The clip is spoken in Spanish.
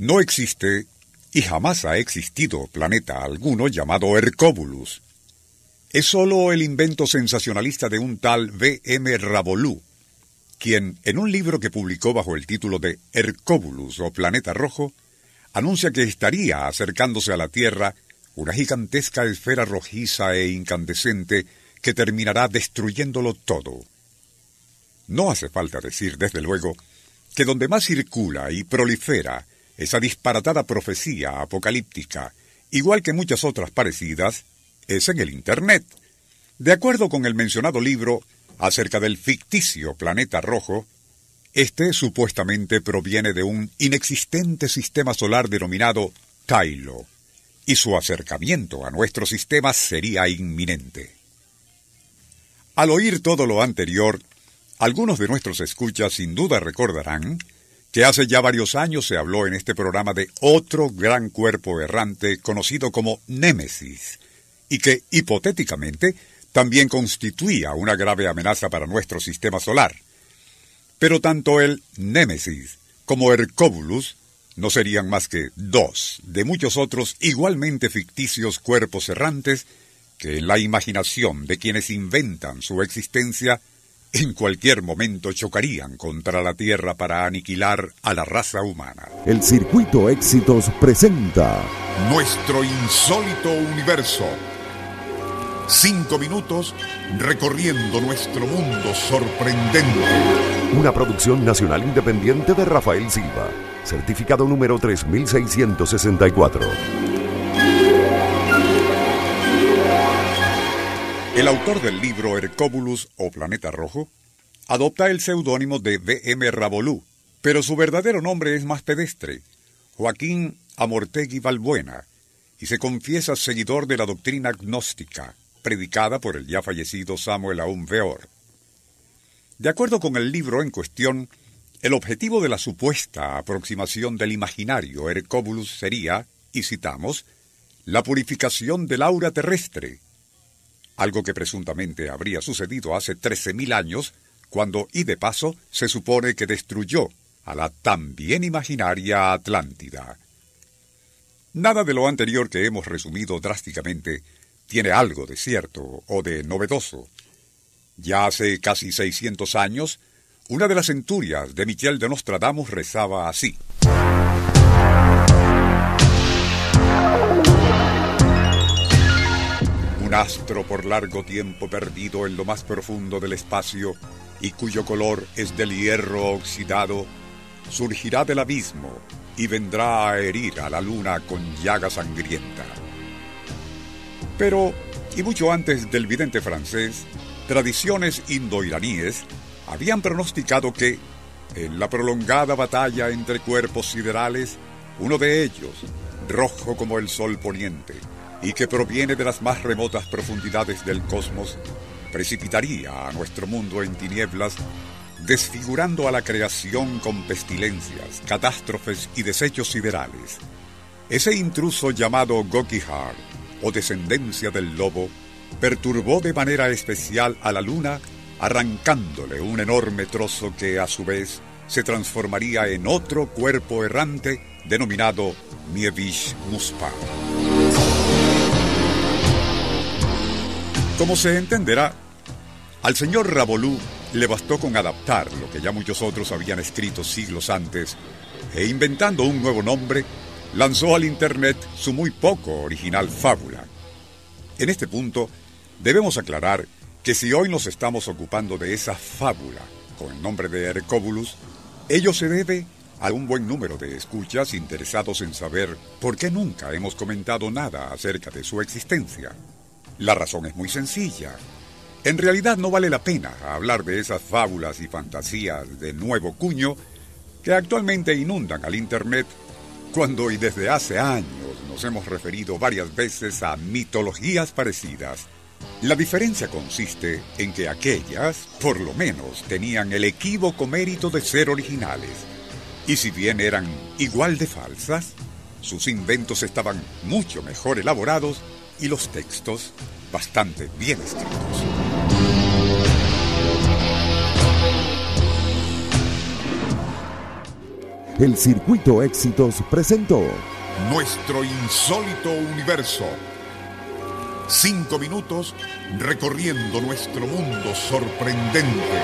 No existe y jamás ha existido planeta alguno llamado Hercóbulus. Es sólo el invento sensacionalista de un tal V. M. Ravolú, quien, en un libro que publicó bajo el título de Hercóbulus o Planeta Rojo, anuncia que estaría acercándose a la Tierra una gigantesca esfera rojiza e incandescente que terminará destruyéndolo todo. No hace falta decir, desde luego, que donde más circula y prolifera esa disparatada profecía apocalíptica, igual que muchas otras parecidas, es en el Internet. De acuerdo con el mencionado libro acerca del ficticio planeta rojo, este supuestamente proviene de un inexistente sistema solar denominado Tylo, y su acercamiento a nuestro sistema sería inminente. Al oír todo lo anterior, algunos de nuestros escuchas sin duda recordarán que hace ya varios años se habló en este programa de otro gran cuerpo errante conocido como Némesis, y que, hipotéticamente, también constituía una grave amenaza para nuestro sistema solar. Pero tanto el Némesis como Hercóbulus no serían más que dos de muchos otros igualmente ficticios cuerpos errantes que en la imaginación de quienes inventan su existencia en cualquier momento chocarían contra la Tierra para aniquilar a la raza humana. El Circuito Éxitos presenta Nuestro insólito universo. Cinco minutos recorriendo nuestro mundo sorprendente. Una producción nacional independiente de Rafael Silva. Certificado número 3664. El autor del libro Hercóbulus o Planeta Rojo adopta el seudónimo de V.M. Ravolú, pero su verdadero nombre es más pedestre, Joaquín Amortegui Balbuena, y se confiesa seguidor de la doctrina gnóstica, predicada por el ya fallecido Samuel Aún Veor. De acuerdo con el libro en cuestión, el objetivo de la supuesta aproximación del imaginario Hercóbulus sería, y citamos, la purificación del aura terrestre, algo que presuntamente habría sucedido hace 13.000 años, cuando, y de paso, se supone que destruyó a la también imaginaria Atlántida. Nada de lo anterior que hemos resumido drásticamente tiene algo de cierto o de novedoso. Ya hace casi 600 años, una de las centurias de Michel de Nostradamus rezaba así. Un astro por largo tiempo perdido en lo más profundo del espacio y cuyo color es del hierro oxidado, surgirá del abismo y vendrá a herir a la luna con llaga sangrienta. Pero, y mucho antes del vidente francés, tradiciones indoiraníes habían pronosticado que, en la prolongada batalla entre cuerpos siderales, uno de ellos, rojo como el sol poniente, y que proviene de las más remotas profundidades del cosmos, precipitaría a nuestro mundo en tinieblas, desfigurando a la creación con pestilencias, catástrofes y desechos siderales. Ese intruso llamado Gokihar, o descendencia del lobo, perturbó de manera especial a la luna, arrancándole un enorme trozo que a su vez se transformaría en otro cuerpo errante denominado Mievish Muspar. Como se entenderá, al señor Ravolú le bastó con adaptar lo que ya muchos otros habían escrito siglos antes e inventando un nuevo nombre, lanzó al Internet su muy poco original fábula. En este punto, debemos aclarar que si hoy nos estamos ocupando de esa fábula con el nombre de Hercóbulus, ello se debe a un buen número de escuchas interesados en saber por qué nunca hemos comentado nada acerca de su existencia. La razón es muy sencilla. En realidad no vale la pena hablar de esas fábulas y fantasías de nuevo cuño que actualmente inundan al Internet cuando y desde hace años nos hemos referido varias veces a mitologías parecidas. La diferencia consiste en que aquellas, por lo menos, tenían el equívoco mérito de ser originales. Y si bien eran igual de falsas, sus inventos estaban mucho mejor elaborados y los textos bastante bien escritos. el Circuito Éxitos presentó Nuestro insólito universo. Cinco minutos recorriendo nuestro mundo sorprendente.